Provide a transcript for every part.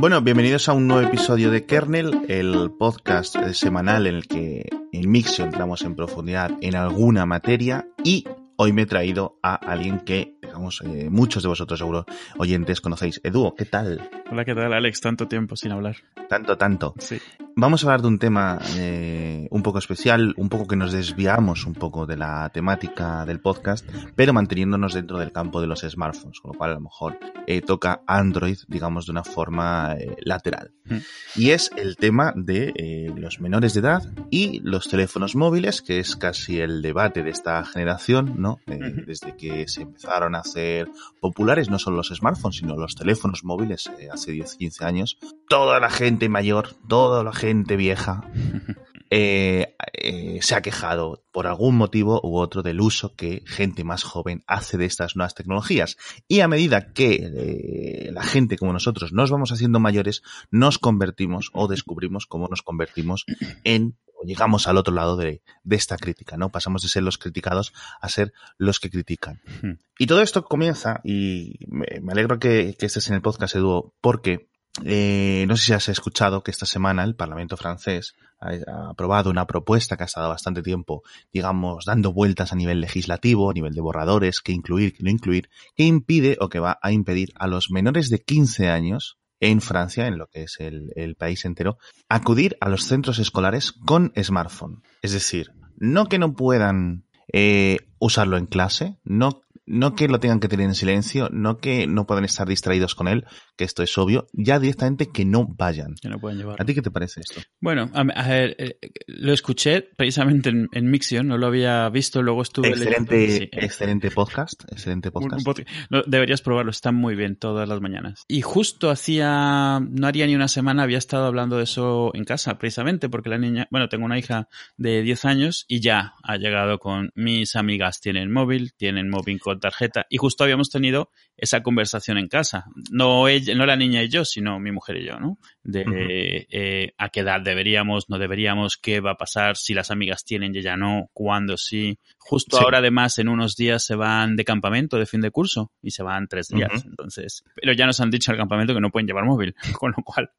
Bueno, bienvenidos a un nuevo episodio de Kernel, el podcast semanal en el que en Mixio entramos en profundidad en alguna materia y hoy me he traído a alguien que, digamos, eh, muchos de vosotros seguro oyentes conocéis. Edu, ¿qué tal? Hola, ¿qué tal, Alex? Tanto tiempo sin hablar. Tanto, tanto. Sí. Vamos a hablar de un tema eh, un poco especial, un poco que nos desviamos un poco de la temática del podcast, pero manteniéndonos dentro del campo de los smartphones, con lo cual a lo mejor eh, toca Android, digamos, de una forma eh, lateral. Mm. Y es el tema de los menores de edad y los teléfonos móviles, que es casi el debate de esta generación, ¿no? Desde que se empezaron a hacer populares no solo los smartphones, sino los teléfonos móviles hace 10-15 años. Toda la gente mayor, toda la gente vieja, eh, eh, se ha quejado por algún motivo u otro del uso que gente más joven hace de estas nuevas tecnologías. Y a medida que eh, la gente como nosotros nos vamos haciendo mayores, nos convertimos o descubrimos cómo nos convertimos en o llegamos al otro lado de, de esta crítica, ¿no? Pasamos de ser los criticados a ser los que critican. Y todo esto comienza, y me, me alegro que, que estés en el podcast, Edu, porque eh, no sé si has escuchado que esta semana el Parlamento francés ha, aprobado una propuesta que ha estado bastante tiempo, digamos, dando vueltas a nivel legislativo, a nivel de borradores, que incluir, que no incluir, que impide o que va a impedir a los menores de 15 años en Francia, en lo que es el, el país entero, acudir a los centros escolares con smartphone. Es decir, no que no puedan eh, usarlo en clase, no, no que lo tengan que tener en silencio, no que no puedan estar distraídos con él, que esto es obvio, ya directamente que no vayan. Que no pueden llevar. ¿A ti qué te parece esto? Bueno, a, a ver, eh, lo escuché precisamente en, en Mixion, no lo había visto, luego estuve Excelente, leyendo- sí, eh, excelente podcast, excelente un- podcast. un podcast. No, deberías probarlo, está muy bien todas las mañanas. Y justo hacía, no haría ni una semana, había estado hablando de eso en casa, precisamente porque la niña, bueno, tengo una hija de 10 años y ya ha llegado con mis amigas, tienen móvil, tienen móvil con tarjeta y justo habíamos tenido esa conversación en casa. No ella, no la niña y yo, sino mi mujer y yo, ¿no? De eh, a qué edad deberíamos, no deberíamos, qué va a pasar, si las amigas tienen y ella no, cuándo sí. Justo Sí. ahora, además, en unos días se van de campamento de fin de curso y se van tres días. Entonces, pero ya nos han dicho al campamento que no pueden llevar móvil, con lo cual.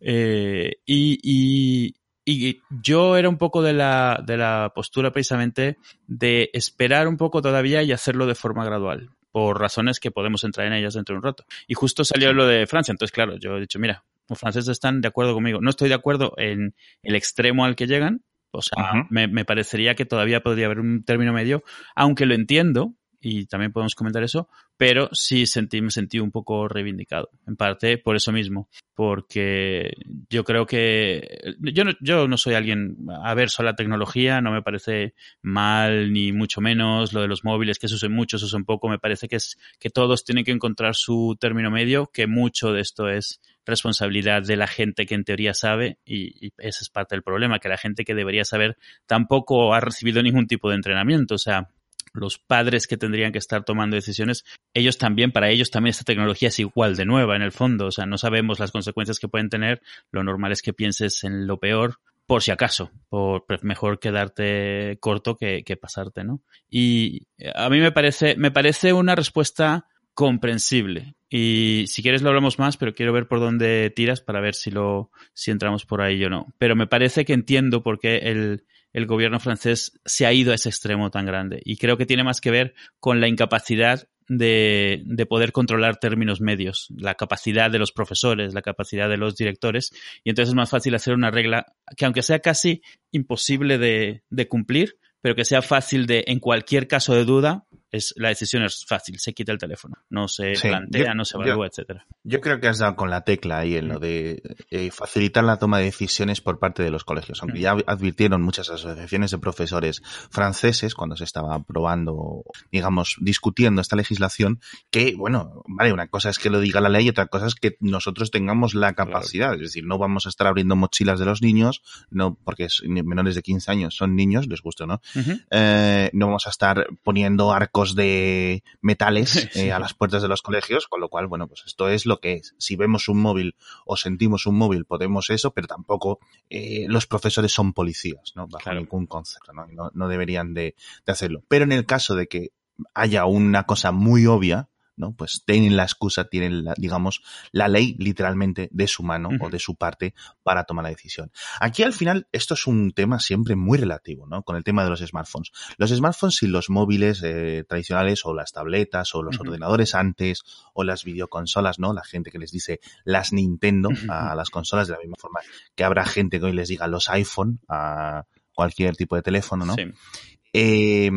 eh, y, y, y yo era un poco de la, de la postura precisamente de esperar un poco todavía y hacerlo de forma gradual, por razones que podemos entrar en ellas dentro de un rato. Y justo salió lo de Francia, entonces claro, yo he dicho, mira, los franceses están de acuerdo conmigo. No estoy de acuerdo en el extremo al que llegan, o sea, me, me parecería que todavía podría haber un término medio, aunque lo entiendo, y también podemos comentar eso, pero sí sentí, me sentí un poco reivindicado, en parte por eso mismo, porque yo creo que yo no, yo no soy alguien averso a la tecnología, no me parece mal ni mucho menos lo de los móviles que se usen mucho, se usen poco, me parece que es que todos tienen que encontrar su término medio, que mucho de esto es responsabilidad de la gente que en teoría sabe y, y ese es parte del problema, que la gente que debería saber tampoco ha recibido ningún tipo de entrenamiento, o sea, los padres que tendrían que estar tomando decisiones, ellos también, para ellos también esta tecnología es igual de nueva en el fondo, o sea, no sabemos las consecuencias que pueden tener, lo normal es que pienses en lo peor por si acaso, por pre- mejor quedarte corto que, que pasarte, ¿no? Y a mí me parece, me parece una respuesta comprensible. Y si quieres lo hablamos más, pero quiero ver por dónde tiras para ver si lo, si entramos por ahí o no. Pero me parece que entiendo por qué el, el gobierno francés se ha ido a ese extremo tan grande. Y creo que tiene más que ver con la incapacidad de, de, poder controlar términos medios, la capacidad de los profesores, la capacidad de los directores, y entonces es más fácil hacer una regla que aunque sea casi imposible de, de cumplir, pero que sea fácil de, en cualquier caso de duda, es, la decisión es fácil, se quita el teléfono, no se sí, plantea, yo, no se evalúa, etcétera. Yo creo que has dado con la tecla ahí en lo de eh, facilitar la toma de decisiones por parte de los colegios, aunque ya advirtieron muchas asociaciones de profesores franceses cuando se estaba aprobando, digamos, discutiendo esta legislación, que, bueno, vale, una cosa es que lo diga la ley y otra cosa es que nosotros tengamos la capacidad, claro. es decir, no vamos a estar abriendo mochilas de los niños, no porque es menores de 15 años son niños, les gusta, ¿no? Uh -huh. eh, no vamos a estar poniendo arcos de metales eh, a las puertas de los colegios, con lo cual, bueno, pues esto es lo que es. Si vemos un móvil o sentimos un móvil, podemos eso, pero tampoco eh, los profesores son policías, ¿no? Bajo claro. ningún concepto, ¿no? No, no deberían de, de, hacerlo. Pero en el caso de que haya una cosa muy obvia, ¿no? Pues tienen la excusa, tienen, la, digamos, la ley literalmente de su mano o de su parte para tomar la decisión. Aquí al final esto es un tema siempre muy relativo, ¿no? Con el tema de los smartphones. Los smartphones y los móviles eh, tradicionales o las tabletas o los ordenadores antes o las videoconsolas, ¿no? La gente que les dice las Nintendo a las consolas de la misma forma que habrá gente que hoy les diga los iPhone a cualquier tipo de teléfono, ¿no? Sí. Eh,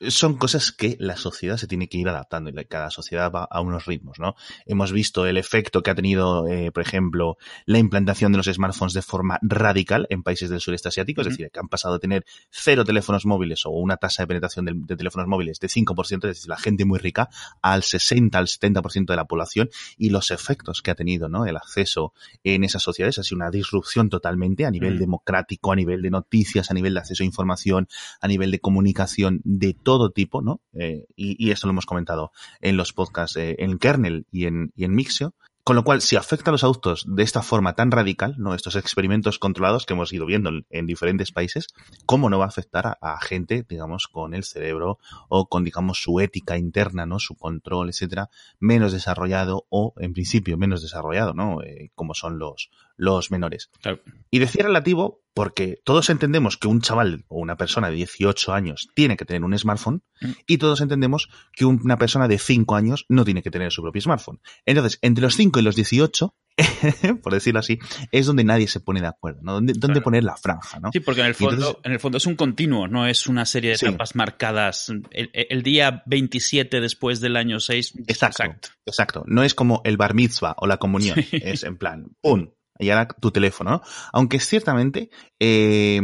son cosas que la sociedad se tiene que ir adaptando y cada sociedad va a unos ritmos, ¿no? Hemos visto el efecto que ha tenido, eh, por ejemplo, la implantación de los smartphones de forma radical en países del sureste asiático, es decir, que han pasado a tener cero teléfonos móviles o una tasa de penetración de, teléfonos móviles de 5%, es decir, la gente muy rica, al 60, al 70% de la población y los efectos que ha tenido, ¿no? El acceso en esas sociedades ha sido una disrupción totalmente a nivel democrático, a nivel de noticias, a nivel de acceso a información, a nivel de comunicación, de todo tipo, ¿no? Eh, y, y, esto lo hemos comentado en los podcasts eh, en Kernel y en, y en Mixio. Con lo cual, si afecta a los adultos de esta forma tan radical, ¿no? Estos experimentos controlados que hemos ido viendo en, diferentes países, ¿cómo no va a afectar a, a, gente, digamos, con el cerebro o con, digamos, su ética interna, ¿no? Su control, etcétera, menos desarrollado o, en principio, menos desarrollado, ¿no? Eh, como son los, los menores. Claro. Y decía relativo porque todos entendemos que un chaval o una persona de 18 años tiene que tener un smartphone mm. y todos entendemos que una persona de 5 años no tiene que tener su propio smartphone. Entonces, entre los 5 y los 18, por decirlo así, es donde nadie se pone de acuerdo, ¿no? ¿Dónde, poner la franja, ¿no? Sí, porque en el fondo, en el fondo es un continuo, no es una serie de etapas marcadas. El, día 27 después del año 6. Exacto, exacto, exacto. No es como el bar mitzvah o la comunión. Es en plan, ¡pum! Y ahora tu teléfono, Aunque ciertamente, eh,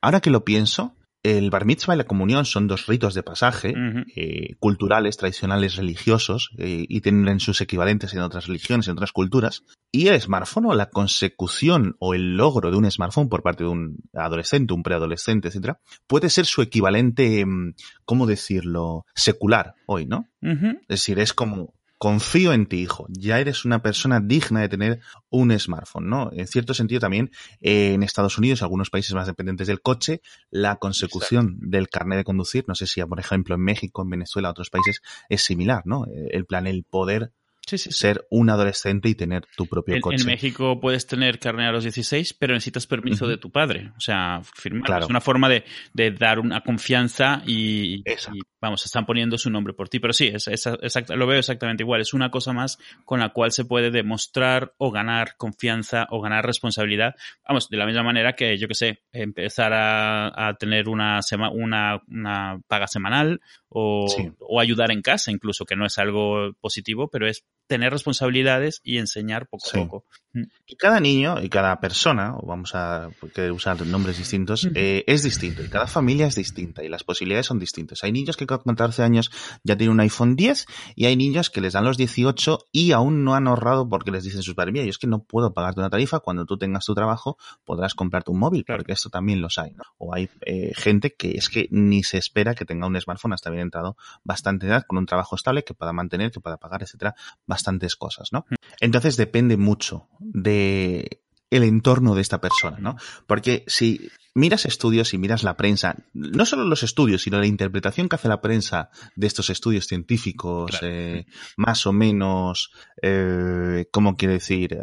ahora que lo pienso, el bar mitzvah y la comunión son dos ritos de pasaje eh, culturales, tradicionales, religiosos eh, y tienen sus equivalentes en otras religiones, en otras culturas. Y el smartphone o la consecución o el logro de un smartphone por parte de un adolescente, un preadolescente, etcétera, puede ser su equivalente, mm, ¿cómo decirlo?, secular hoy, ¿no? Es decir, es como confío en ti, hijo. Ya eres una persona digna de tener un smartphone, ¿no? En cierto sentido también eh, en Estados Unidos, algunos países más dependientes del coche, la consecución del carnet de conducir, no sé si por ejemplo en México, en Venezuela, otros países, es similar, ¿no? El plan, el poder ser un adolescente y tener tu propio coche. En México puedes tener carne a los 16, pero necesitas permiso de tu padre. O sea, firmar. Es una forma de, dar una confianza y, vamos, están poniendo su nombre por ti. Pero sí, es, lo veo exactamente igual. Es una cosa más con la cual se puede demostrar o ganar confianza o ganar responsabilidad. Vamos, de la misma manera que, yo que sé, empezar a, tener una, una, una paga semanal o, o, ayudar en casa, incluso, que no es algo positivo, pero es tener responsabilidades y enseñar poco a poco. Mm. Y cada niño y cada persona, o vamos a usar nombres distintos, eh, es distinto y cada familia es distinta y las posibilidades son distintas. Hay niños que con 14 años ya tienen un iPhone 10 y hay niños que les dan los 18 y aún no han ahorrado porque les dicen sus padres, mira, yo es que no puedo pagarte una tarifa, cuando tú tengas tu trabajo podrás comprarte un móvil, porque esto también los hay, ¿no? O hay eh, gente que es que ni se espera que tenga un smartphone hasta bien entrado bastante edad con un trabajo estable que pueda mantener, que pueda pagar, etcétera, bastantes cosas, ¿no? Entonces depende mucho de el entorno de esta persona, ¿no? Porque si miras estudios y miras la prensa, no solo los estudios, sino la interpretación que hace la prensa de estos estudios científicos, eh, más o menos, eh, ¿cómo quiere decir?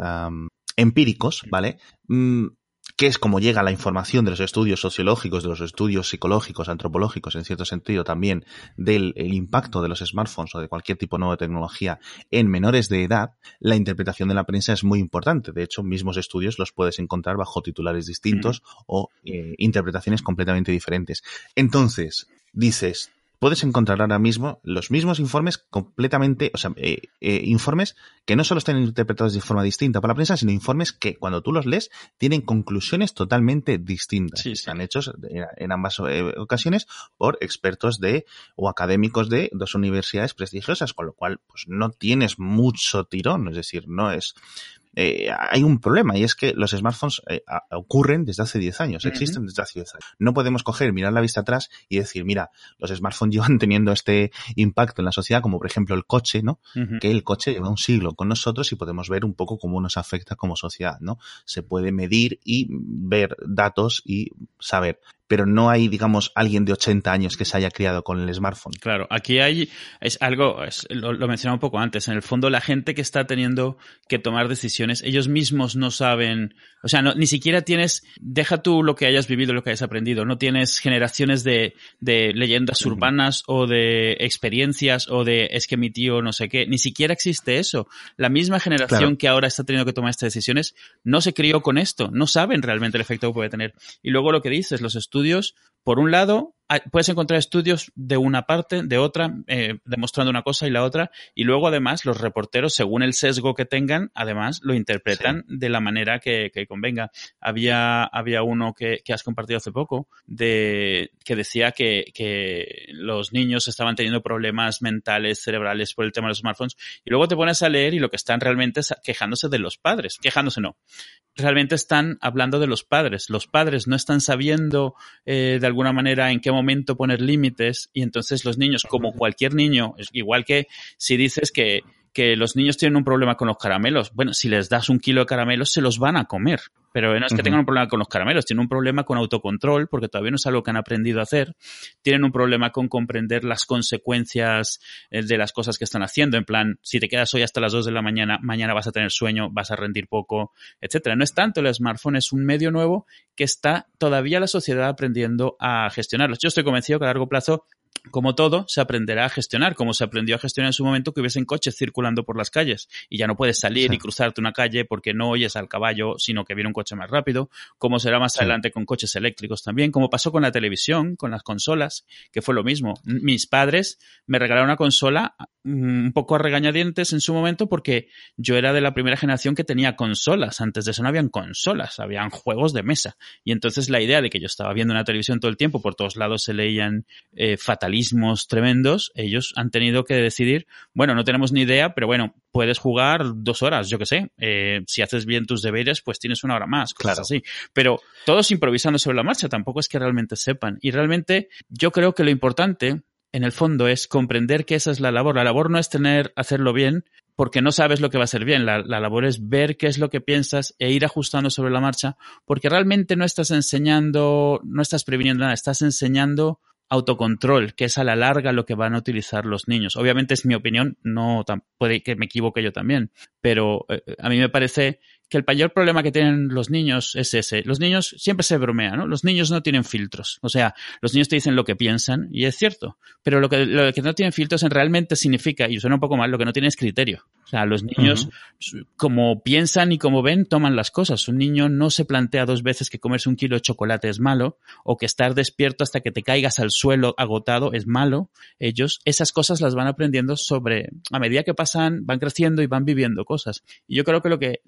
empíricos, ¿vale? Mm, que es como llega la información de los estudios sociológicos, de los estudios psicológicos, antropológicos, en cierto sentido también del impacto de los smartphones o de cualquier tipo de nueva tecnología en menores de edad, la interpretación de la prensa es muy importante. De hecho, mismos estudios los puedes encontrar bajo titulares distintos o eh, interpretaciones completamente diferentes. Entonces, dices, puedes encontrar ahora mismo los mismos informes completamente, o sea, eh, eh, informes que no solo están interpretados de forma distinta por la prensa, sino informes que cuando tú los lees tienen conclusiones totalmente distintas. Sí, Están hechos en ambas eh, ocasiones por expertos de o académicos de dos universidades prestigiosas, con lo cual pues no tienes mucho tirón, es decir, no es eh, hay un problema y es que los smartphones eh, ocurren desde hace 10 años, existen desde hace 10 años. No podemos coger, mirar la vista atrás y decir, mira, los smartphones llevan teniendo este impacto en la sociedad, como por ejemplo el coche, ¿no? Que el coche lleva un siglo con nosotros y podemos ver un poco cómo nos afecta como sociedad, ¿no? Se puede medir y ver datos y saber. Pero no hay, digamos, alguien de 80 años que se haya criado con el smartphone. Claro, aquí hay, es algo, es, lo, lo mencionaba un poco antes, en el fondo la gente que está teniendo que tomar decisiones, ellos mismos no saben, o sea, no, ni siquiera tienes, deja tú lo que hayas vivido, lo que hayas aprendido, no tienes generaciones de, de leyendas urbanas o de experiencias o de es que mi tío no sé qué, ni siquiera existe eso. La misma generación Claro. que ahora está teniendo que tomar estas decisiones no se crió con esto, no saben realmente el efecto que puede tener. Y luego lo que dices, los estudios, estudios por un lado, hay- puedes encontrar estudios de una parte, de otra, eh, demostrando una cosa y la otra, y luego además los reporteros, según el sesgo que tengan, además lo interpretan de la manera que, que convenga. Había, había uno que, que has compartido hace poco de, que decía que, que los niños estaban teniendo problemas mentales, cerebrales por el tema de los smartphones, y luego te pones a leer y lo que están realmente es quejándose de los padres. Quejándose no. Realmente están hablando de los padres. Los padres no están sabiendo eh, de alguna manera en qué momento poner límites y entonces los niños, como cualquier niño, es igual que si dices que, que los niños tienen un problema con los caramelos, bueno, si les das un kilo de caramelos se los van a comer. Pero no es que tengan un problema con los caramelos, tienen un problema con autocontrol porque todavía no es algo que han aprendido a hacer. Tienen un problema con comprender las consecuencias eh, de las cosas que están haciendo. En plan, si te quedas hoy hasta las 2 de la mañana, mañana vas a tener sueño, vas a rendir poco, etcétera. No es tanto el smartphone, es un medio nuevo que está todavía la sociedad aprendiendo a gestionarlo. Yo estoy convencido que a largo plazo como todo, se aprenderá a gestionar, como se aprendió a gestionar en su momento que hubiesen coches circulando por las calles y ya no puedes salir Sí. y cruzarte una calle porque no oyes al caballo, sino que viene un coche más rápido, como será más Sí. adelante con coches eléctricos también, como pasó con la televisión, con las consolas, que fue lo mismo. Mis padres me regalaron una consola mm, un poco a regañadientes en su momento porque yo era de la primera generación que tenía consolas. Antes de eso no habían consolas, habían juegos de mesa. Y entonces la idea de que yo estaba viendo una televisión todo el tiempo, por todos lados se leían eh, fatalismos tremendos, ellos han tenido que decidir, bueno, no tenemos ni idea, pero bueno, puedes jugar dos horas, yo qué sé. Eh, si haces bien tus deberes, pues tienes una hora más, cosas Claro. así. Pero todos improvisando sobre la marcha, tampoco es que realmente sepan. Y realmente yo creo que lo importante, en el fondo, es comprender que esa es la labor. La labor no es tener, hacerlo bien, porque no sabes lo que va a ser bien. La, la labor es ver qué es lo que piensas e ir ajustando sobre la marcha, porque realmente no estás enseñando, no estás previniendo nada, estás enseñando autocontrol, que es a la larga lo que van a utilizar los niños. Obviamente es mi opinión, no puede que me equivoque yo también, pero eh, a mí me parece que el mayor problema que tienen los niños es ese. Los niños siempre se bromea, ¿no? Los niños no tienen filtros. O sea, los niños te dicen lo que piensan y es cierto. Pero lo que, lo que no tienen filtros en realmente significa, y suena un poco mal, lo que no tiene es criterio. O sea, los niños, como piensan y como ven, toman las cosas. Un niño no se plantea dos veces que comerse un kilo de chocolate es malo o que estar despierto hasta que te caigas al suelo agotado es malo. Ellos esas cosas las van aprendiendo sobre, a medida que pasan, van creciendo y van viviendo cosas. Y yo creo que lo que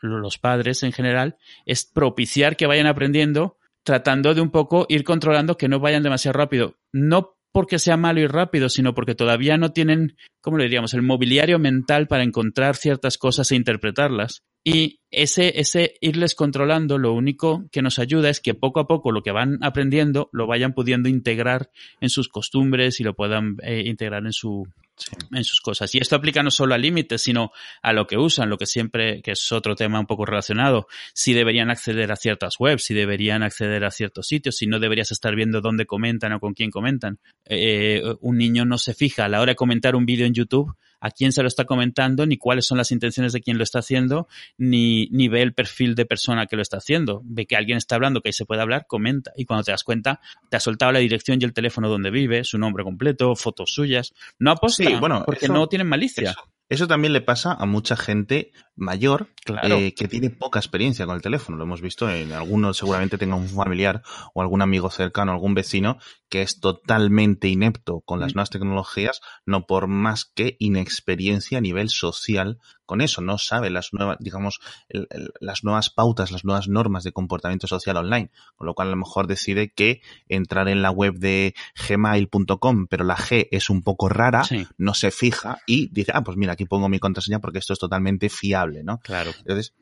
los padres en general es propiciar que vayan aprendiendo, tratando de un poco ir controlando que no vayan demasiado rápido. No porque sea malo y rápido, sino porque todavía no tienen, ¿cómo le diríamos?, el mobiliario mental para encontrar ciertas cosas e interpretarlas. Y ese, ese irles controlando, lo único que nos ayuda es que poco a poco lo que van aprendiendo lo vayan pudiendo integrar en sus costumbres y lo puedan eh, integrar en su, Sí. en sus cosas. Y esto aplica no solo a límites, sino a lo que usan, lo que siempre, que es otro tema un poco relacionado. Si deberían acceder a ciertas webs, si deberían acceder a ciertos sitios, si no deberías estar viendo dónde comentan o con quién comentan. Eh, un niño no se fija a la hora de comentar un vídeo en YouTube a quién se lo está comentando, ni cuáles son las intenciones de quien lo está haciendo, ni, ni ve el perfil de persona que lo está haciendo. Ve que alguien está hablando, que ahí se puede hablar, comenta. Y cuando te das cuenta, te ha soltado la dirección y el teléfono donde vive, su nombre completo, fotos suyas. No aposta, Sí, bueno, porque eso- no tienen malicia. Eso, eso también le pasa a mucha gente mayor Claro. eh, que tiene poca experiencia con el teléfono. Lo hemos visto en algunos, seguramente tenga un familiar o algún amigo cercano, algún vecino que es totalmente inepto con las Mm. nuevas tecnologías, no por más que inexperiencia a nivel social con eso, no sabe las nuevas, digamos, el- el- las nuevas pautas, las nuevas normas de comportamiento social online, con lo cual a lo mejor decide que entrar en la web de gmail.com, pero la G es un poco rara, Sí, no se fija y dice, ah, pues mira, aquí pongo mi contraseña porque esto es totalmente fiable, ¿no? claro. Entonces,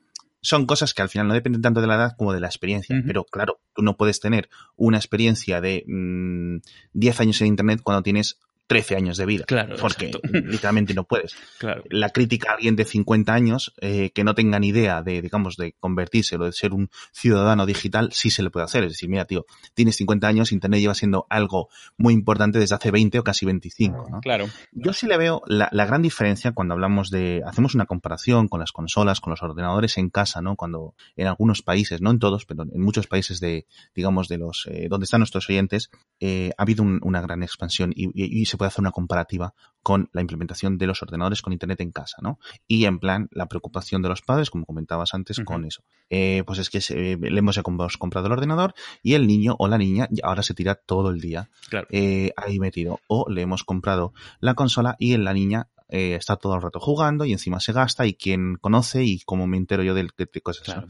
son cosas que al final no dependen tanto de la edad como de la experiencia. Pero claro, tú no puedes tener una experiencia de mm, 10 años en Internet cuando tienes 13 años de vida. Claro. Porque literalmente no puedes. Claro. La crítica a alguien de 50 años eh, que no tenga ni idea de, digamos, de convertirse o de ser un ciudadano digital, sí se le puede hacer. Es decir, mira, tío, tienes 50 años, Internet lleva siendo algo muy importante desde hace 20 o casi 25, ¿no? Claro. Yo sí le veo la, la gran diferencia cuando hablamos de, hacemos una comparación con las consolas, con los ordenadores en casa, ¿no? Cuando en algunos países, no en todos, pero en muchos países de, digamos, de los, eh, donde están nuestros oyentes, eh, ha habido un- una gran expansión y, y- y se puede hacer una comparativa con la implementación de los ordenadores con Internet en casa, ¿no? Y en plan, la preocupación de los padres, como comentabas antes, con eso. Eh, pues es que se- le hemos comprado el ordenador y el niño o la niña ahora se tira todo el día Claro. eh, ahí metido. O le hemos comprado la consola y la niña eh, está todo el rato jugando y encima se gasta y quien conoce y como me entero yo de, de- de cosas. Claro.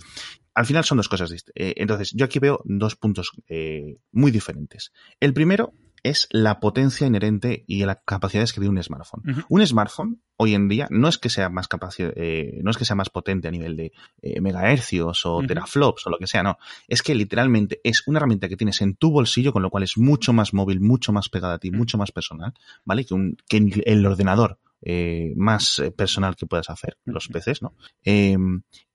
Al final son dos cosas. eh, entonces, yo aquí veo dos puntos eh, muy diferentes. El primero es la potencia inherente y las capacidades que tiene un smartphone. Un smartphone hoy en día no es que sea más capaz, eh, no es que sea más potente a nivel de eh, megahercios o teraflops o lo que sea, no. Es que literalmente es una herramienta que tienes en tu bolsillo, con lo cual es mucho más móvil, mucho más pegada a ti, mucho más personal, ¿vale? Que, un, que el ordenador eh, más eh, personal que puedas hacer, los. PCs, ¿no? Eh,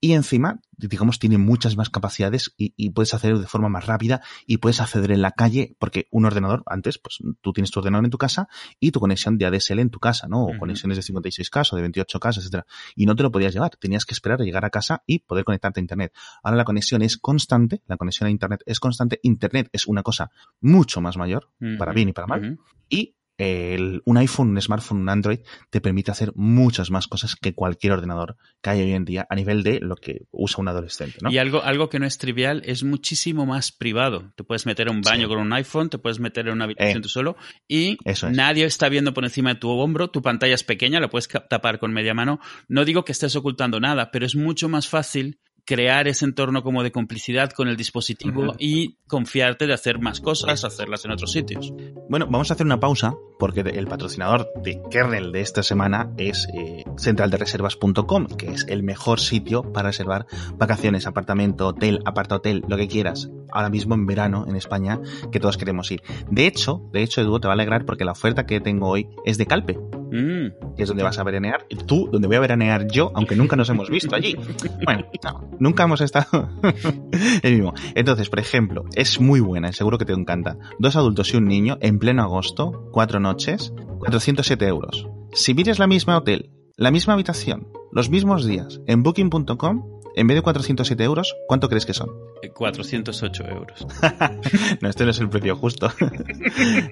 y encima, digamos, tiene muchas más capacidades y, y puedes hacer de forma más rápida y puedes acceder en la calle, porque un ordenador, antes, pues tú tienes tu ordenador en tu casa y tu conexión de ADSL en tu casa, ¿no? O conexiones de 56K o de 28K, etcétera. Y no te lo podías llevar, tenías que esperar a llegar a casa y poder conectarte a Internet. Ahora la conexión es constante, la conexión a Internet es constante, Internet es una cosa mucho más mayor, para bien y para mal, y el- un iPhone, un smartphone, un Android te permite hacer muchas más cosas que cualquier ordenador que hay hoy en día a nivel de lo que usa un adolescente, ¿no? Y algo, algo que no es trivial es muchísimo más privado. Te puedes meter a un baño Sí. con un iPhone, te puedes meter en una habitación Eh, tú solo y eso es. nadie está viendo por encima de tu hombro, tu pantalla es pequeña, la puedes tapar con media mano. No digo que estés ocultando nada, pero es mucho más fácil crear ese entorno como de complicidad con el dispositivo y confiarte de hacer más cosas, hacerlas en otros sitios. Bueno, vamos a hacer una pausa porque el patrocinador de kernel de esta semana es eh, centraldereservas.com, que es el mejor sitio para reservar vacaciones, apartamento, hotel, aparta hotel, lo que quieras. Ahora mismo en verano en España, que todos queremos ir. De hecho, de hecho, Edu, te va a alegrar porque la oferta que tengo hoy es de Calpe, Mm, que es donde vas a veranear. Tú, donde voy a veranear yo, aunque nunca nos hemos visto allí. Bueno, no, nunca hemos estado el mismo. Entonces, por ejemplo, es muy buena, seguro que te encanta. Dos adultos y un niño en pleno agosto, cuatro noches, 407 euros. Si pides la misma hotel, la misma habitación, los mismos días, en booking.com, en vez de 407 euros, ¿cuánto crees que son? 408 euros. No, este no es el precio justo.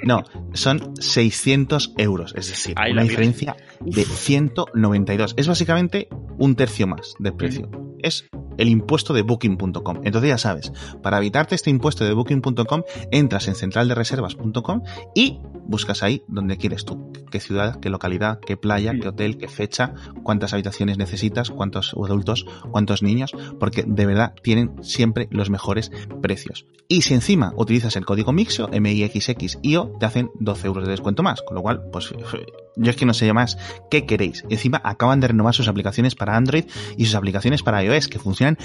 No, son 600 euros, es decir, Ay, una diferencia de 192. Es básicamente un tercio más de precio. Es el impuesto de booking.com. Entonces ya sabes, para evitarte este impuesto de booking.com, entras en centraldereservas.com y buscas ahí donde quieres tú. Qué ciudad, qué localidad, qué playa, qué hotel, qué fecha, cuántas habitaciones necesitas, cuántos adultos, cuántos niños, porque de verdad tienen siempre los mejores precios. Y si encima utilizas el código MIXO, MIXXIO, te hacen 12 euros de descuento más. Con lo cual, pues yo es que no sé más qué queréis. Encima acaban de renovar sus aplicaciones para Android y sus aplicaciones para iOS, que funcionan.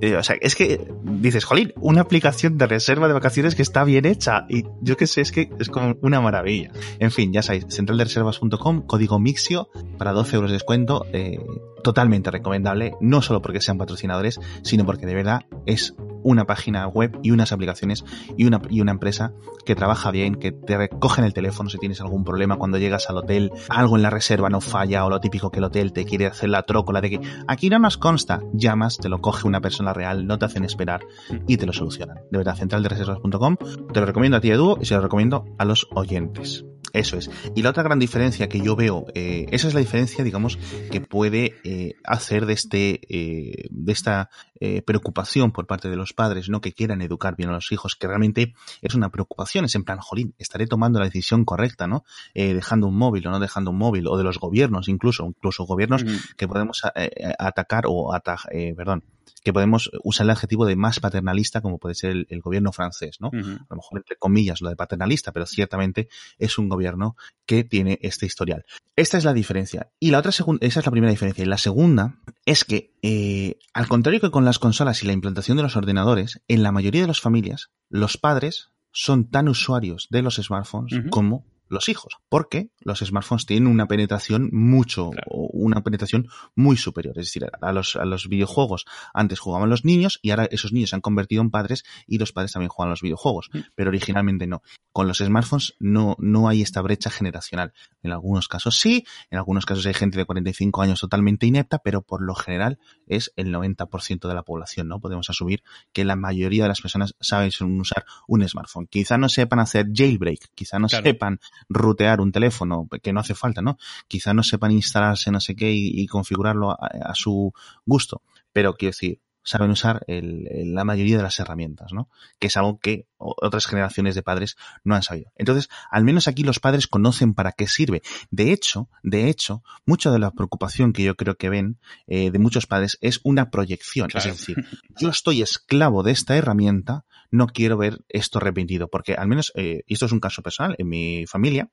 eh, o sea, es que dices, jolín, una aplicación de reserva de vacaciones que está bien hecha. Y yo qué sé, es que es como una maravilla. En fin, ya sabéis, centraldereservas.com, código MIXIO para 12 euros de descuento. eh, totalmente recomendable, no solo porque sean patrocinadores, sino porque de verdad es una página web y unas aplicaciones y una, y una empresa que trabaja bien, que te recogen el teléfono si tienes algún problema cuando llegas al hotel, algo en la reserva no falla o lo típico que el hotel te quiere hacer la trócola de que aquí no nos consta, llamas, te lo coge una persona real, no te hacen esperar y te lo solucionan. De verdad, centraldereservas.com, te lo recomiendo a ti Edu y se lo recomiendo a los oyentes. Eso es. Y la otra gran diferencia que yo veo, eh, esa es la diferencia, digamos, que puede eh, hacer de este, eh, de esta eh, preocupación por parte de los padres, ¿no? Que quieran educar bien a los hijos, que realmente es una preocupación, es en plan, jolín, estaré tomando la decisión correcta, ¿no? Eh, dejando un móvil o no dejando un móvil, o de los gobiernos, incluso, incluso gobiernos Mm, que podemos eh, atacar o atajar, eh, perdón, que podemos usar el adjetivo de más paternalista, como puede ser el, el gobierno francés, ¿no? a lo mejor entre comillas lo de paternalista, pero ciertamente es un gobierno que tiene este historial. Esta es la diferencia. Y la otra segunda, esa es la primera diferencia. Y la segunda es que, eh, al contrario que con las consolas y la implantación de los ordenadores, en la mayoría de las familias, los padres son tan usuarios de los smartphones como los hijos, porque los smartphones tienen una penetración mucho, una penetración muy superior. Es decir, a los, a los videojuegos antes jugaban los niños y ahora esos niños se han convertido en padres y los padres también juegan los videojuegos, mm. pero originalmente no. Con los smartphones no, no hay esta brecha generacional. En algunos casos sí, en algunos casos hay gente de 45 años totalmente inepta, pero por lo general es el 90% de la población, ¿no? Podemos asumir que la mayoría de las personas saben usar un smartphone. Quizá no sepan hacer jailbreak, quizá no sepan rutear un teléfono, que no hace falta, ¿no? Quizá no sepan instalarse no sé qué y, configurarlo a, su gusto. Pero quiero decir, saben usar la mayoría de las herramientas, ¿no? Que es algo que otras generaciones de padres no han sabido. Entonces, al menos aquí los padres conocen para qué sirve. De hecho, de hecho, mucha de la preocupación que yo creo que ven eh, de muchos padres es una proyección. Es decir, yo estoy esclavo de esta herramienta, no quiero ver esto repetido, porque al menos, eh, y esto es un caso personal, en mi familia,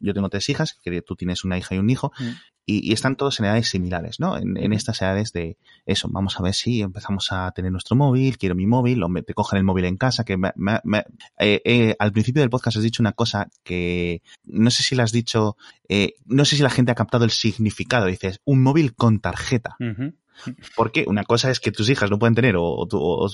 yo tengo tres hijas, que tú tienes una hija y un hijo, mm. y, están todos en edades similares, ¿no? En, estas edades de eso, vamos a ver si empezamos a tener nuestro móvil, quiero mi móvil, o me, te cogen el móvil en casa, que me, eh, eh, al principio del podcast has dicho una cosa que no sé si la has dicho, eh, no sé si la gente ha captado el significado. Dices, un móvil con tarjeta. Porque una cosa es que tus hijas no pueden tener, o,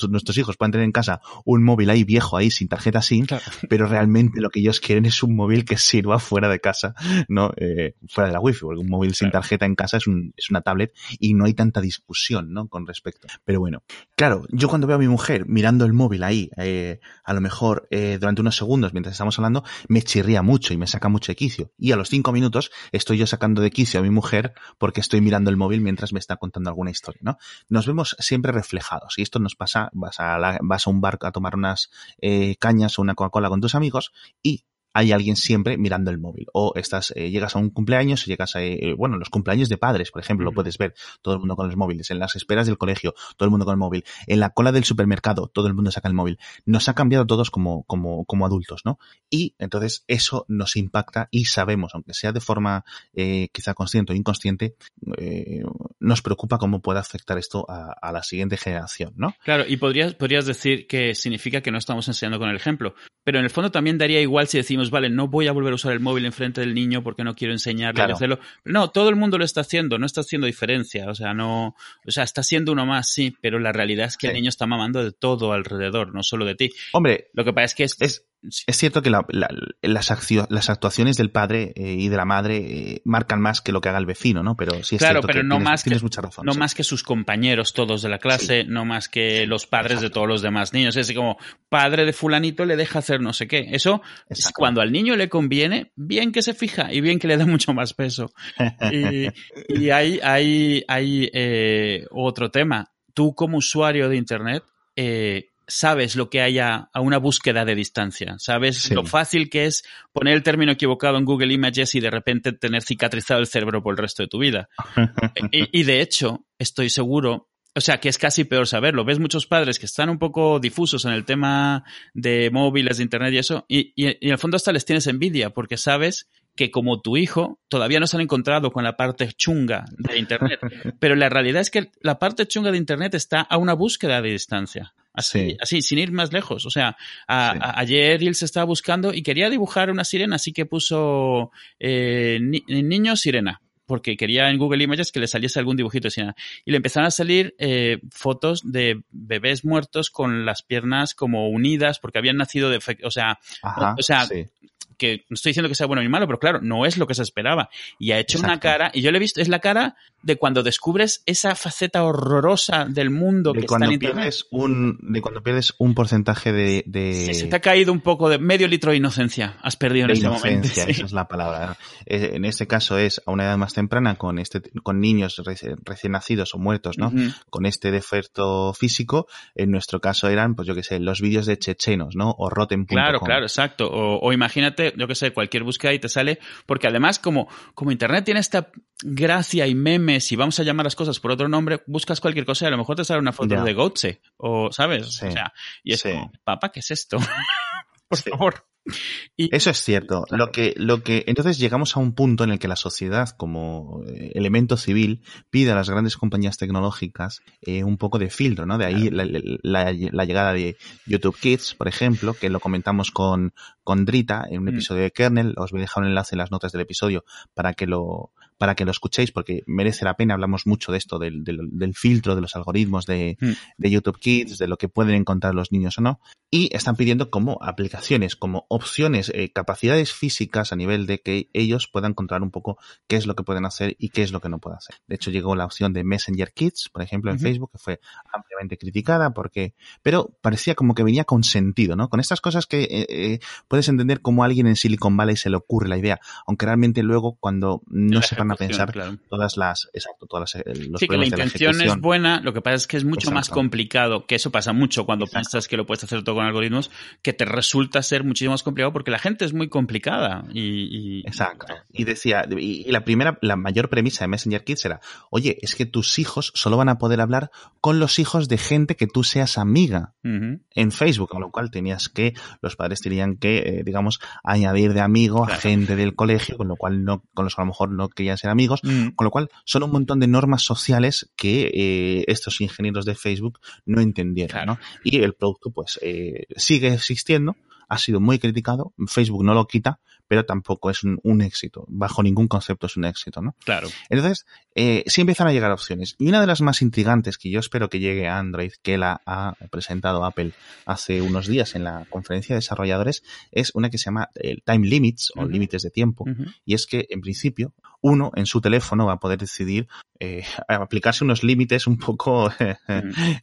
nuestros hijos pueden tener en casa un móvil ahí viejo, ahí sin tarjeta SIM, pero realmente lo que ellos quieren es un móvil que sirva fuera de casa, no eh, fuera de la wifi, porque un móvil sin tarjeta en casa es, un, es una tablet y no hay tanta discusión, ¿no? Con respecto. Pero bueno, claro, yo cuando veo a mi mujer mirando el móvil ahí, eh, a lo mejor eh, durante unos segundos mientras estamos hablando, me chirría mucho y me saca mucho de quicio. Y a los cinco minutos estoy yo sacando de quicio a mi mujer porque estoy mirando el móvil mientras me está contando alguna historia, ¿no? Nos vemos siempre reflejados y esto nos pasa, vas a, vas a un bar a tomar unas eh, cañas o una Coca-Cola con tus amigos y hay alguien siempre mirando el móvil. O estás, eh, llegas a un cumpleaños, llegas a, eh, bueno, los cumpleaños de padres, por ejemplo, lo puedes ver, todo el mundo con los móviles, en las esperas del colegio, todo el mundo con el móvil, en la cola del supermercado, todo el mundo saca el móvil. Nos ha cambiado todos como, como, como adultos, ¿no? Y entonces eso nos impacta y sabemos, aunque sea de forma eh, quizá consciente o inconsciente, nos preocupa cómo puede afectar esto a, a, la siguiente generación, ¿no? Claro, y podrías, podrías decir que significa que no estamos enseñando con el ejemplo, pero en el fondo también daría igual si decimos vale, no voy a volver a usar el móvil enfrente del niño porque no quiero enseñarle a hacerlo. No, todo el mundo lo está haciendo, no está haciendo diferencia. O sea, no, o sea, está siendo uno más, sí, pero la realidad es que el niño está mamando de todo alrededor, no solo de ti. Hombre, lo que pasa es que es es cierto que las, las, actuaciones del padre eh, y de la madre eh, marcan más que lo que haga el vecino, ¿no? Pero sí es claro, cierto pero que no tienes, más que, mucha razón. No más que sus compañeros todos de la clase, no más que los padres de todos los demás niños. Es así como, padre de fulanito le deja hacer no sé qué. Eso, es cuando al niño le conviene, bien que se fija y bien que le da mucho más peso. y, y hay, hay, hay eh, otro tema. Tú como usuario de Internet, eh, sabes lo que haya a una búsqueda de distancia, sabes lo fácil que es poner el término equivocado en Google Images y de repente tener cicatrizado el cerebro por el resto de tu vida. y, de hecho, estoy seguro, o sea, que es casi peor saberlo. Ves muchos padres que están un poco difusos en el tema de móviles, de internet y eso, y, y, y en el fondo hasta les tienes envidia porque sabes que como tu hijo todavía no se han encontrado con la parte chunga de Internet. Pero la realidad es que la parte chunga de Internet está a una búsqueda de distancia. Así, así, sin ir más lejos. O sea, ayer él se estaba buscando y quería dibujar una sirena, así que puso eh, niño sirena porque quería en Google Images que le saliese algún dibujito de sirena. Y le empezaron a salir eh, fotos de bebés muertos con las piernas como unidas porque habían nacido de... O sea, o sea que no estoy diciendo que sea bueno ni malo, pero claro, no es lo que se esperaba. Y ha hecho una cara, y yo le he visto, es la cara de cuando descubres esa faceta horrorosa del mundo de que cuando pierdes un De cuando pierdes un porcentaje de... se te ha caído un poco de medio litro de inocencia, has perdido en ese momento. esa es la palabra. Eh, en este caso es a una edad más temprana con este con niños recién nacidos o muertos, ¿no? Con este defecto físico. En nuestro caso eran, pues yo qué sé, los vídeos de chechenos, ¿no? O rotten.com. Claro, claro, exacto. o imagínate yo que sé, cualquier búsqueda y te sale, porque además como, como Internet tiene esta gracia y y vamos a llamar las cosas por otro nombre, buscas cualquier cosa y a lo mejor te sale una foto de Gotze, o, ¿sabes? O sea, y es como, papá, ¿qué es esto? por favor. Eso es cierto. Lo que, lo que, entonces llegamos a un punto en el que la sociedad, como eh, elemento civil, pide a las grandes compañías tecnológicas eh, un poco de filtro, ¿no? De ahí la, llegada de YouTube Kids, por ejemplo, que lo comentamos con, con Drita en un mm. episodio de Kernel. Os voy a dejar un enlace en las notas del episodio para que lo, para que lo escuchéis porque merece la pena. Hablamos mucho de esto, del, del, filtro, de los algoritmos de, hmm. de, YouTube Kids, de lo que pueden encontrar los niños o no. Y están pidiendo como aplicaciones, como opciones, eh, capacidades físicas a nivel de que ellos puedan controlar un poco qué es lo que pueden hacer y qué es lo que no pueden hacer. De hecho, llegó la opción de Messenger Kids, por ejemplo, en Facebook, que fue ampliamente criticada porque, pero parecía como que venía con sentido, ¿no? Con estas cosas que eh, eh, puedes entender como a alguien en Silicon Valley se le ocurre la idea, aunque realmente luego cuando no sepan a pensar todas las, exacto, todas las, eh, los Sí, que la intención es buena, lo que pasa es que es mucho más complicado, que eso pasa mucho cuando piensas que lo puedes hacer todo con algoritmos, que te resulta ser muchísimo más complicado porque la gente es muy complicada y... exacto. Y decía, y, la primera, la mayor premisa de Messenger Kids era, oye, es que tus hijos solo van a poder hablar con los hijos de gente que tú seas amiga en Facebook, con lo cual tenías que, los padres tenían que, eh, digamos, añadir de amigo a gente del colegio, con lo cual no, con los que a lo mejor no querían ser amigos, mm. con lo cual son un montón de normas sociales que eh, estos ingenieros de Facebook no entendieron, ¿no? Y el producto pues eh, sigue existiendo, ha sido muy criticado, Facebook no lo quita, pero tampoco es un, éxito. Bajo ningún concepto es un éxito, ¿no? Claro. Entonces, eh, sí empiezan a llegar opciones. Y una de las más intrigantes que yo espero que llegue a Android, que la ha presentado Apple hace unos días en la conferencia de desarrolladores, es una que se llama el eh, Time Limits o límites de tiempo. Y es que, en principio, uno en su teléfono va a poder decidir eh, aplicarse unos límites un poco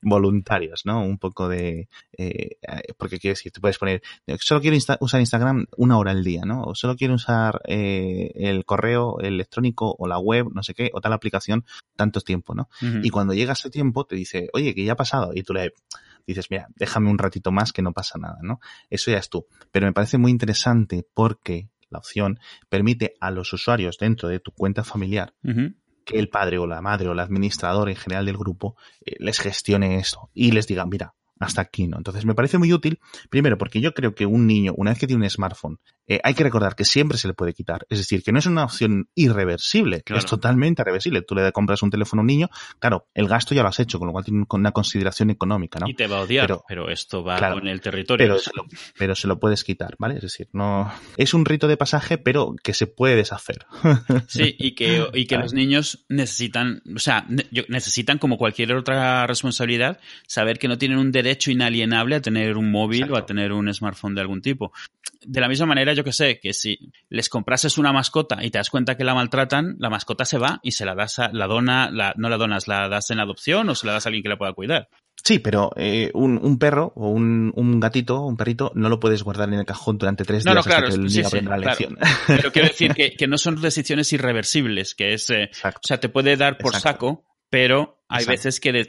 voluntarios, ¿no? Un poco de... Eh, porque quiero decir, tú puedes poner, solo quiero usar Instagram una hora al día, ¿no? O solo quiero usar eh, el correo electrónico o la web, no sé qué, o tal aplicación, tanto tiempo, ¿no? Y cuando llega ese tiempo te dice, oye, que ya ha pasado, y tú le dices, mira, déjame un ratito más que no pasa nada, ¿no? Eso ya es tú. Pero me parece muy interesante porque la opción permite a los usuarios dentro de tu cuenta familiar que el padre o la madre o el administrador en general del grupo eh, les gestione esto y les diga, mira, hasta aquí, ¿no? Entonces me parece muy útil, primero porque yo creo que un niño, una vez que tiene un smartphone, eh, hay que recordar que siempre se le puede quitar. Es decir, que no es una opción irreversible, es totalmente reversible. Tú le compras un teléfono a un niño, claro, el gasto ya lo has hecho, con lo cual tiene una consideración económica, ¿no? Y te va a odiar, pero, esto va con el territorio. Pero se, lo, pero se lo puedes quitar, ¿vale? Es decir, no es un rito de pasaje, pero que se puede deshacer. Sí, y que, y que los niños necesitan, o sea, necesitan como cualquier otra responsabilidad, saber que no tienen un derecho inalienable a tener un móvil o a tener un smartphone de algún tipo. De la misma manera, yo que sé, que si les comprases una mascota y te das cuenta que la maltratan, la mascota se va y se la das a, la dona, la, no la donas, la das en adopción o se la das a alguien que la pueda cuidar. Sí, pero eh, un, perro o un, un, gatito, un perrito, no lo puedes guardar en el cajón durante tres días hasta que el niño aprenda la lección. Pero quiero decir que, que, no son decisiones irreversibles, que es, eh, o sea, te puede dar por saco, pero hay veces que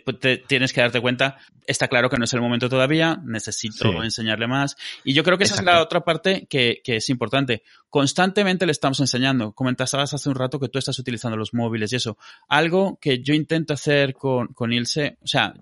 tienes que darte cuenta, está claro que no es el momento todavía, necesito enseñarle más. Y yo creo que esa es la otra parte que, que, es importante. Constantemente le estamos enseñando. Comentabas hace un rato que tú estás utilizando los móviles y eso. Algo que yo intento hacer con, con Ilse, o sea,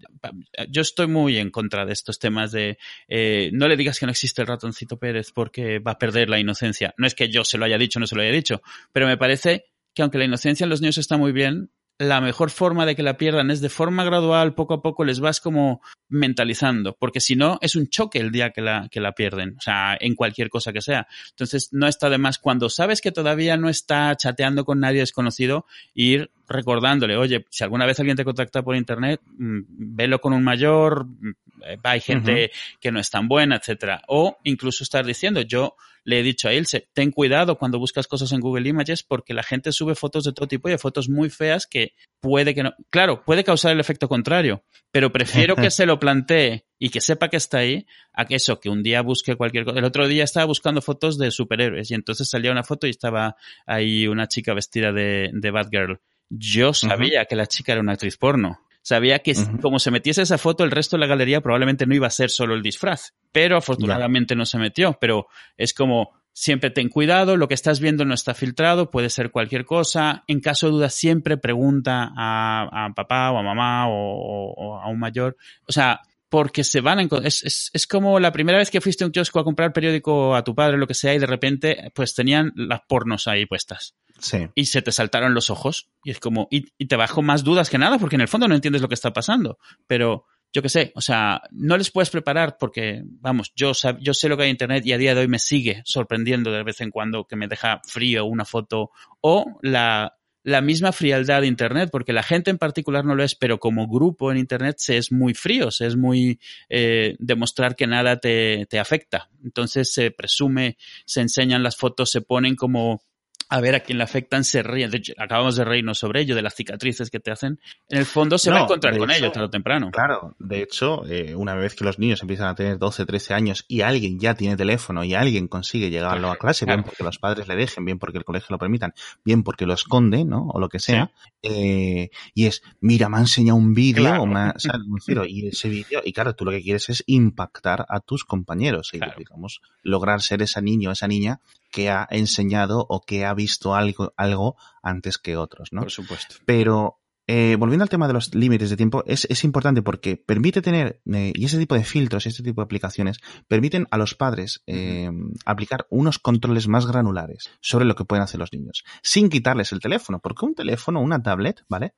yo estoy muy en contra de estos temas de eh, no le digas que no existe el ratoncito Pérez porque va a perder la inocencia. No es que yo se lo haya dicho no se lo haya dicho, pero me parece que aunque la inocencia en los niños está muy bien, la mejor forma de que la pierdan es de forma gradual, poco a poco les vas como mentalizando, porque si no es un choque el día que la, que la pierden, o sea, en cualquier cosa que sea. Entonces, no está de más cuando sabes que todavía no está chateando con nadie desconocido, ir recordándole, oye, si alguna vez alguien te contacta por internet, mm, velo con un mayor, mm, hay gente que no es tan buena, etcétera. O incluso estar diciendo, yo le he dicho a Ilse, ten cuidado cuando buscas cosas en Google Images porque la gente sube fotos de todo tipo y de fotos muy feas que puede que no, claro, puede causar el efecto contrario, pero prefiero que se lo plantee y que sepa que está ahí a que eso, que un día busque cualquier cosa. El otro día estaba buscando fotos de superhéroes y entonces salía una foto y estaba ahí una chica vestida de, de Batgirl. Yo sabía que la chica era una actriz porno. Sabía que como se metiese esa foto, el resto de la galería probablemente no iba a ser solo el disfraz. Pero afortunadamente no se metió. Pero es como, siempre ten cuidado, lo que estás viendo no está filtrado, puede ser cualquier cosa. En caso de duda, siempre pregunta a, papá o a mamá o, a un mayor. O sea, porque se van a es, es, es, como la primera vez que fuiste a un kiosco a comprar periódico a tu padre, lo que sea, y de repente pues tenían las pornos ahí puestas. Sí. Y se te saltaron los ojos. Y es como, y, te bajo más dudas que nada, porque en el fondo no entiendes lo que está pasando. Pero yo qué sé, o sea, no les puedes preparar porque, vamos, yo, yo sé lo que hay en Internet y a día de hoy me sigue sorprendiendo de vez en cuando que me deja frío una foto o la, la misma frialdad de Internet, porque la gente en particular no lo es, pero como grupo en Internet se es muy frío, se es muy eh, demostrar que nada te, te afecta. Entonces se presume, se enseñan las fotos, se ponen como a ver a quién le afectan, se ríen. De hecho, acabamos de reírnos sobre ello, de las cicatrices que te hacen. En el fondo se No, va a encontrar con ello tarde o temprano. Claro, de hecho, eh, una vez que los niños empiezan a tener 12, 13 años y alguien ya tiene teléfono y alguien consigue llegarlo a clase, bien porque los padres le dejen, bien porque el colegio lo permitan, bien porque lo esconde, ¿no? O lo que sea, eh, y es, mira, me ha enseñado un vídeo, Claro. o me ha-. Me refiero, y ese vídeo, y claro, tú lo que quieres es impactar a tus compañeros y, Claro. digamos, lograr ser esa niño o esa niña que ha enseñado o que ha visto algo, algo antes que otros, ¿no? Por supuesto. Pero eh, volviendo al tema de los límites de tiempo, es, es importante porque permite tener, eh, y ese tipo de filtros, este tipo de aplicaciones, permiten a los padres eh, aplicar unos controles más granulares sobre lo que pueden hacer los niños, sin quitarles el teléfono, porque un teléfono, una tablet, ¿vale?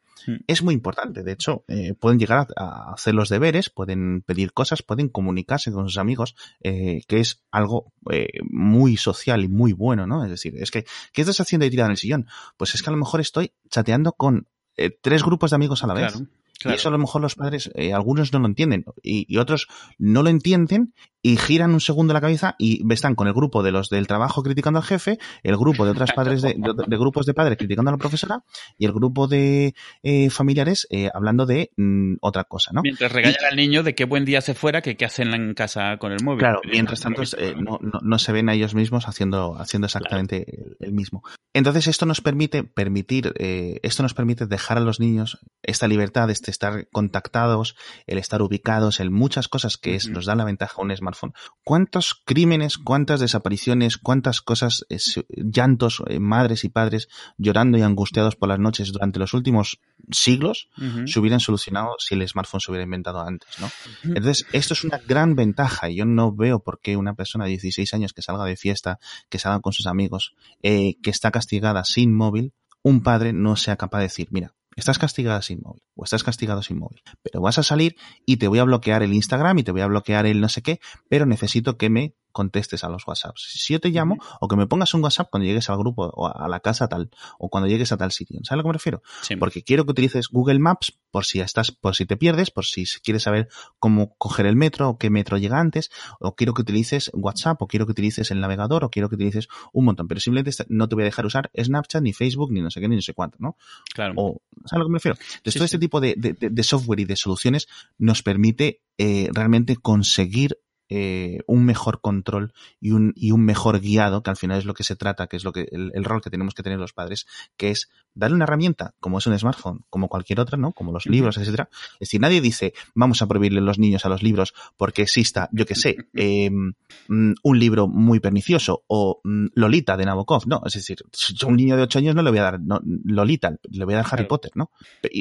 Es muy importante. De hecho, eh, pueden llegar a, a hacer los deberes, pueden pedir cosas, pueden comunicarse con sus amigos, que es algo eh, muy social y muy bueno, ¿no? Es decir, es que, ¿qué estás haciendo ahí tirado en el sillón? Pues es que a lo mejor estoy chateando con eh, tres grupos de amigos a la vez. Claro. Y eso a lo mejor los padres, eh, algunos no lo entienden y, y otros no lo entienden y giran un segundo la cabeza y están con el grupo de los del trabajo criticando al jefe, el grupo de otras padres de, de- de grupos de padres criticando a la profesora y el grupo de eh, familiares eh, hablando de mm, otra cosa, ¿no? Mientras regañan al niño de qué buen día hace fuera que qué hacen en casa con el móvil. Claro, mientras tanto eh, no, no, no se ven a ellos mismos haciendo, haciendo exactamente el, el mismo. Entonces esto nos permite permitir, eh, esto nos permite dejar a los niños esta libertad, este estar contactados, el estar ubicados, en muchas cosas que es, nos dan la ventaja un smartphone. ¿Cuántos crímenes, cuántas desapariciones, cuántas cosas, eh, llantos, eh, madres y padres llorando y angustiados por las noches durante los últimos siglos se hubieran solucionado si el smartphone se hubiera inventado antes, ¿no? Entonces, esto es una gran ventaja y yo no veo por qué una persona de 16 años que salga de fiesta, que salga con sus amigos, eh, que está castigada sin móvil, un padre no sea capaz de decir, mira, estás castigada sin móvil o estás castigado sin móvil, pero vas a salir y te voy a bloquear el Instagram y te voy a bloquear el no sé qué, pero necesito que me contestes a los WhatsApps. Si yo te llamo o que me pongas un WhatsApp cuando llegues al grupo o a la casa tal o cuando llegues a tal sitio. ¿Sabes a lo que me refiero? Sí. Porque quiero que utilices Google Maps por si estás, por si te pierdes, por si quieres saber cómo coger el metro o qué metro llega antes, o quiero que utilices WhatsApp, o quiero que utilices el navegador, o quiero que utilices un montón, pero simplemente no te voy a dejar usar Snapchat, ni Facebook, ni no sé qué, ni no sé cuánto, ¿no? Claro. O, ¿sabes a lo que me refiero? Entonces, Sí, todo sí. este tipo de, de- de- de software y de soluciones nos permite eh, realmente conseguir eh, un mejor control y un, y un mejor guiado, que al final es lo que se trata, que es lo que el, el rol que tenemos que tener los padres, que es darle una herramienta, como es un smartphone, como cualquier otra, ¿no? Como los libros, etcétera. Es decir, nadie dice, vamos a prohibirle a los niños a los libros porque exista, yo que sé, eh, mm, un libro muy pernicioso o mm, Lolita de Nabokov, ¿no? Es decir, yo a un niño de 8 años no le voy a dar no, Lolita, le voy a dar Harry Claro. Potter, ¿no?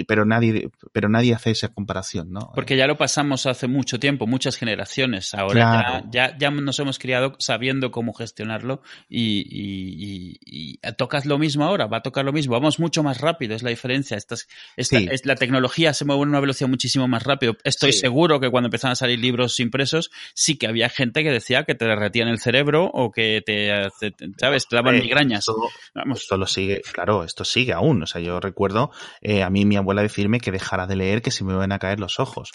Pero nadie, pero nadie hace esa comparación, ¿no? Porque ya lo pasamos hace mucho tiempo, muchas generaciones. Ahora Claro. ya, ya, ya nos hemos criado sabiendo cómo gestionarlo y, y- y- y tocas lo mismo ahora, va a tocar lo mismo. Vamos mucho más rápido, es la diferencia. Estas, esta, Sí. es, la tecnología se mueve a una velocidad muchísimo más rápido. Estoy Sí. seguro que cuando empezaron a salir libros impresos, sí que había gente que decía que te derretían el cerebro o que te, te- ¿sabes? Te daban Eh, migrañas. esto- Vamos. Esto lo sigue, claro, esto sigue aún. O sea, yo recuerdo eh, a mí mi abuela decirme que dejara de leer que se me iban a caer los ojos.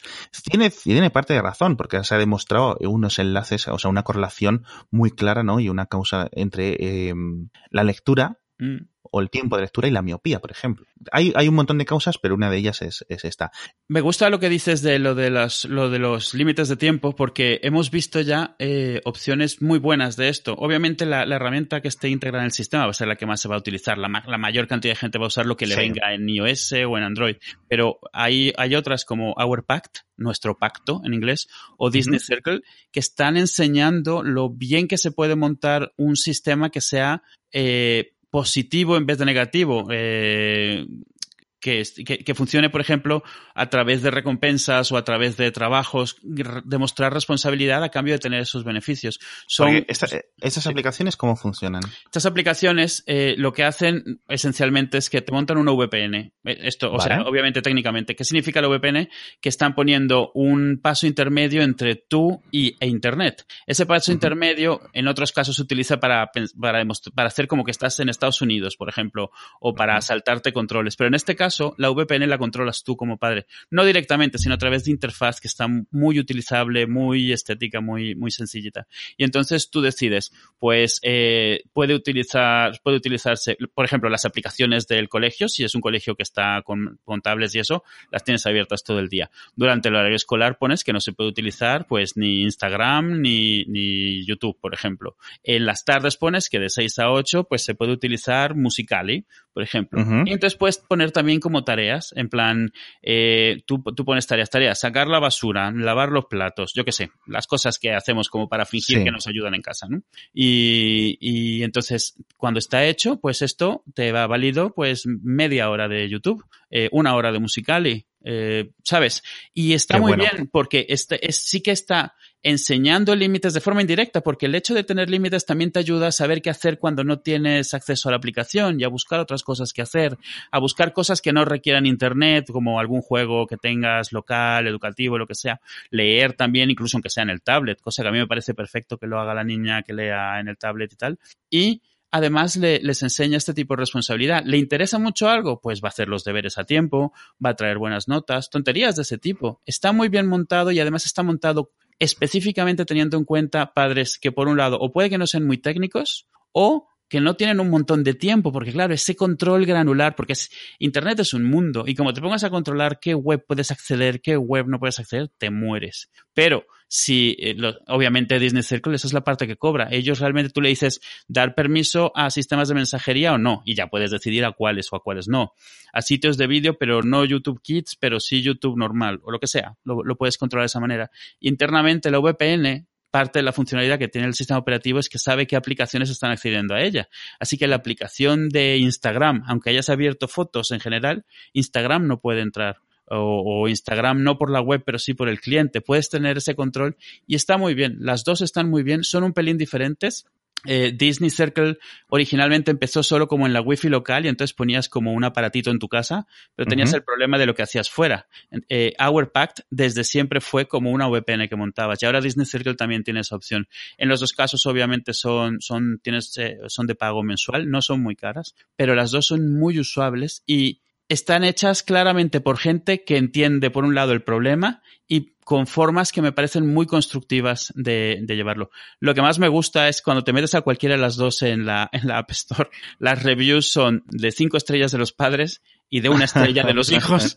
Tiene, tiene parte de razón, porque se ha demostrado unos enlaces, o sea, una correlación muy clara, ¿no? Y una causa entre eh, la lectura Mm. o el tiempo de lectura y la miopía, por ejemplo. Hay, hay un montón de causas, pero una de ellas es, es esta. Me gusta lo que dices de lo de las, lo de los límites de tiempo, porque hemos visto ya eh, opciones muy buenas de esto. Obviamente la, la herramienta que esté integrada en el sistema va a ser la que más se va a utilizar. La, ma- la mayor cantidad de gente va a usar lo que le Sí. venga en iOS o en Android. Pero hay, hay otras como Our Pact, nuestro pacto en inglés, o Disney. Circle, que están enseñando lo bien que se puede montar un sistema que sea eh, positivo en vez de negativo. Eh, que, que, funcione, por ejemplo, a través de recompensas o a través de trabajos, demostrar responsabilidad a cambio de tener esos beneficios. Son, ¿Estas aplicaciones cómo funcionan? Estas aplicaciones eh, lo que hacen esencialmente es que te montan una VPN. Eh, esto, o sea, obviamente técnicamente. ¿Qué significa la VPN? Que están poniendo un paso intermedio entre tú y, e Internet. Ese paso intermedio en otros casos se utiliza para, para, para hacer como que estás en Estados Unidos, por ejemplo, o para saltarte controles. Pero en este caso, la VPN la controlas tú como padre. No directamente, sino a través de interfaz que está muy utilizable, muy estética, muy, muy sencillita. Y entonces tú decides, pues eh, puede utilizar, puede utilizarse, por ejemplo, las aplicaciones del colegio, si es un colegio que está con, con tablets y eso, las tienes abiertas todo el día. Durante el horario escolar pones que no se puede utilizar pues ni Instagram ni, ni YouTube, por ejemplo. En las tardes pones que de 6 a 8 pues se puede utilizar Musicali, por ejemplo. Y entonces puedes poner también como tareas, en plan, eh, tú, tú, pones tareas, tareas, sacar la basura, lavar los platos, yo qué sé, las cosas que hacemos como para fingir que nos ayudan en casa, ¿no? Y, y entonces, cuando está hecho, pues esto te va válido, pues media hora de YouTube, eh, una hora de Musicali, eh, ¿sabes? Y está muy bien porque este, es, sí que está enseñando límites de forma indirecta, porque el hecho de tener límites también te ayuda a saber qué hacer cuando no tienes acceso a la aplicación y a buscar otras cosas que hacer, a buscar cosas que no requieran internet, como algún juego que tengas local, educativo, lo que sea, leer también, incluso aunque sea en el tablet, cosa que a mí me parece perfecto que lo haga la niña que lea en el tablet y tal. Y además les enseña este tipo de responsabilidad. ¿Le interesa mucho algo? Pues va a hacer los deberes a tiempo, va a traer buenas notas, tonterías de ese tipo. Está muy bien montado y además está montado específicamente teniendo en cuenta padres que por un lado o puede que no sean muy técnicos o que no tienen un montón de tiempo, porque claro, ese control granular, porque es, Internet es un mundo y como te pongas a controlar qué web puedes acceder, qué web no puedes acceder, te mueres. Pero si, eh, obviamente Disney Circle, esa es la parte que cobra. Ellos realmente tú le dices dar permiso a sistemas de mensajería o no, y ya puedes decidir a cuáles o a cuáles no. A sitios de vídeo, pero no YouTube Kids, pero sí YouTube normal, o lo que sea. Lo, lo puedes controlar de esa manera. Internamente la VPN parte de la funcionalidad que tiene el sistema operativo es que sabe qué aplicaciones están accediendo a ella. Así que la aplicación de Instagram, aunque hayas abierto fotos en general, Instagram no puede entrar. O, Instagram no por la web, pero sí por el cliente. Puedes tener ese control y está muy bien. Las dos están muy bien, son un pelín diferentes, eh, Disney Circle originalmente empezó solo como en la wifi local y entonces ponías como un aparatito en tu casa, pero tenías el problema de lo que hacías fuera. Eh, Our Pact desde siempre fue como una VPN que montabas y ahora Disney Circle también tiene esa opción. En los dos casos obviamente son, son, tienes, eh, son de pago mensual, no son muy caras, pero las dos son muy usables y están hechas claramente por gente que entiende, por un lado, el problema y con formas que me parecen muy constructivas de, llevarlo. Lo que más me gusta es cuando te metes a cualquiera de las dos en la, en la App Store, las reviews son de cinco estrellas de los padres y de una estrella de los hijos.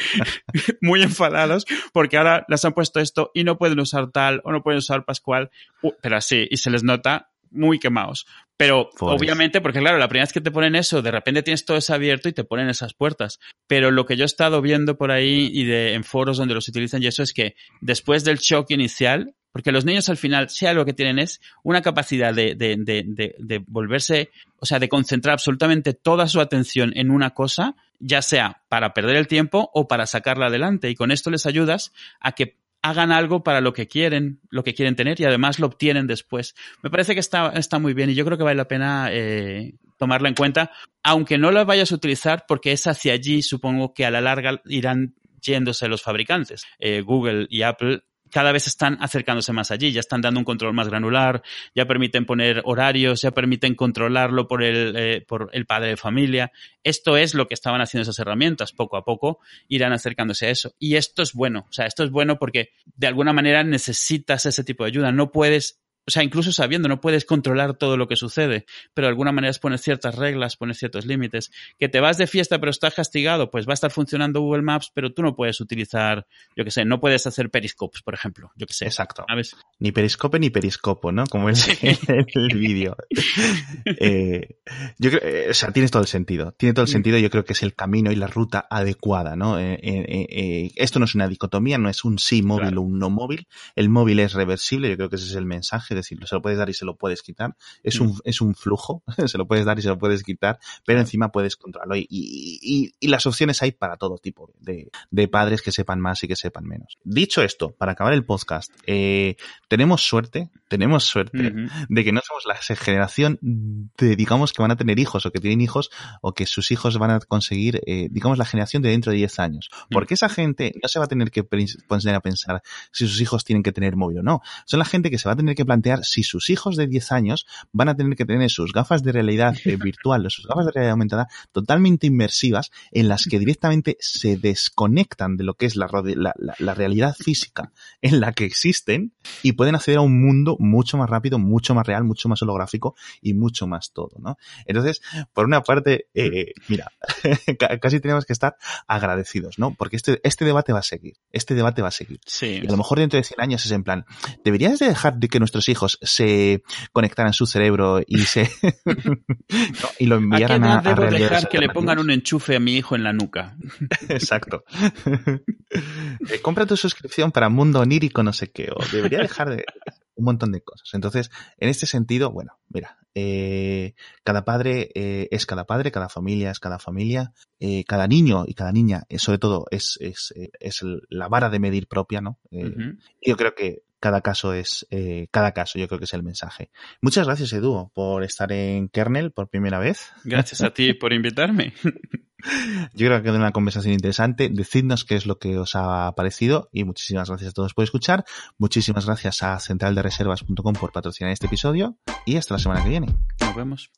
muy enfadados porque ahora les han puesto esto y no pueden usar tal o no pueden usar Pascual, pero así, y se les nota muy quemados. Pero obviamente, porque claro, la primera vez que te ponen eso, de repente tienes todo eso abierto y te ponen esas puertas. Pero lo que yo he estado viendo por ahí y de, en foros donde los utilizan y eso es que después del shock inicial, porque los niños al final, sea lo que tienen es una capacidad de, de, de, de, volverse, o sea, de concentrar absolutamente toda su atención en una cosa, ya sea para perder el tiempo o para sacarla adelante. Y con esto les ayudas a que hagan algo para lo que quieren, lo que quieren tener y además lo obtienen después. Me parece que está, está muy bien y yo creo que vale la pena eh, tomarla en cuenta, aunque no la vayas a utilizar porque es hacia allí, supongo que a la larga irán yéndose los fabricantes. Eh, Google y Apple cada vez están acercándose más allí, ya están dando un control más granular, ya permiten poner horarios, ya permiten controlarlo por el, eh, por el padre de familia. Esto es lo que estaban haciendo esas herramientas, poco a poco irán acercándose a eso. Y esto es bueno, o sea, esto es bueno porque de alguna manera necesitas ese tipo de ayuda, no puedes o sea, incluso sabiendo, no puedes controlar todo lo que sucede, pero de alguna manera es poner ciertas reglas, poner ciertos límites. Que te vas de fiesta pero estás castigado, pues va a estar funcionando Google Maps, pero tú no puedes utilizar, yo qué sé, no puedes hacer periscopes, por ejemplo, yo qué sé. Exacto. Ni periscope ni periscopo, ¿no? Como es en el vídeo. eh, yo creo, eh, o sea, tienes todo el sentido. Tiene todo el sentido, yo creo que es el camino y la ruta adecuada, ¿no? Eh, eh, esto no es una dicotomía, no es un sí móvil o un no móvil. El móvil es reversible, yo creo que ese es el mensaje es decir, se lo puedes dar y se lo puedes quitar. Es, un, es un flujo, se lo puedes dar y se lo puedes quitar, pero encima puedes controlarlo. Y, y, y las opciones hay para todo tipo de, de, padres que sepan más y que sepan menos. Dicho esto, para acabar el podcast, eh, tenemos suerte, tenemos suerte de que no somos la generación de, digamos, que van a tener hijos o que tienen hijos o que sus hijos van a conseguir, eh, digamos, la generación de dentro de 10 años. Mm. Porque esa gente no se va a tener que poner a pensar si sus hijos tienen que tener móvil o no. Son la gente que se va a tener que plantear si sus hijos de 10 años van a tener que tener sus gafas de realidad eh, virtual o sus gafas de realidad aumentada totalmente inmersivas en las que directamente se desconectan de lo que es la, la realidad física en la que existen y pueden acceder a un mundo mucho más rápido, mucho más real, mucho más holográfico y mucho más todo, ¿no? Entonces, por una parte, eh, mira, casi tenemos que estar agradecidos, ¿no? Porque este, este debate va a seguir, este debate va a seguir. Sí. Y a lo mejor dentro de 100 años es en plan, ¿deberías de dejar de que nuestros hijos se conectaran su cerebro y se y lo enviaran a, a, debo dejar que le pongan un enchufe a mi hijo en la nuca? Exacto. eh, compra tu suscripción para Mundo Onírico no sé qué, o debería dejar de un montón de cosas. Entonces, en este sentido, bueno, mira, eh, cada padre eh, es cada padre, cada familia es cada familia, eh, cada niño y cada niña, sobre todo, es, es, es, la vara de medir propia, ¿no? Uh -huh. Yo creo que cada caso es, cada caso yo creo que es el mensaje. Muchas gracias, Edu, por estar en Kernel por primera vez. Gracias a ti por invitarme. Yo creo que ha quedado una conversación interesante. Decidnos qué es lo que os ha parecido y muchísimas gracias a todos por escuchar. Muchísimas gracias a centraldereservas.com por patrocinar este episodio y hasta la semana que viene. Nos vemos.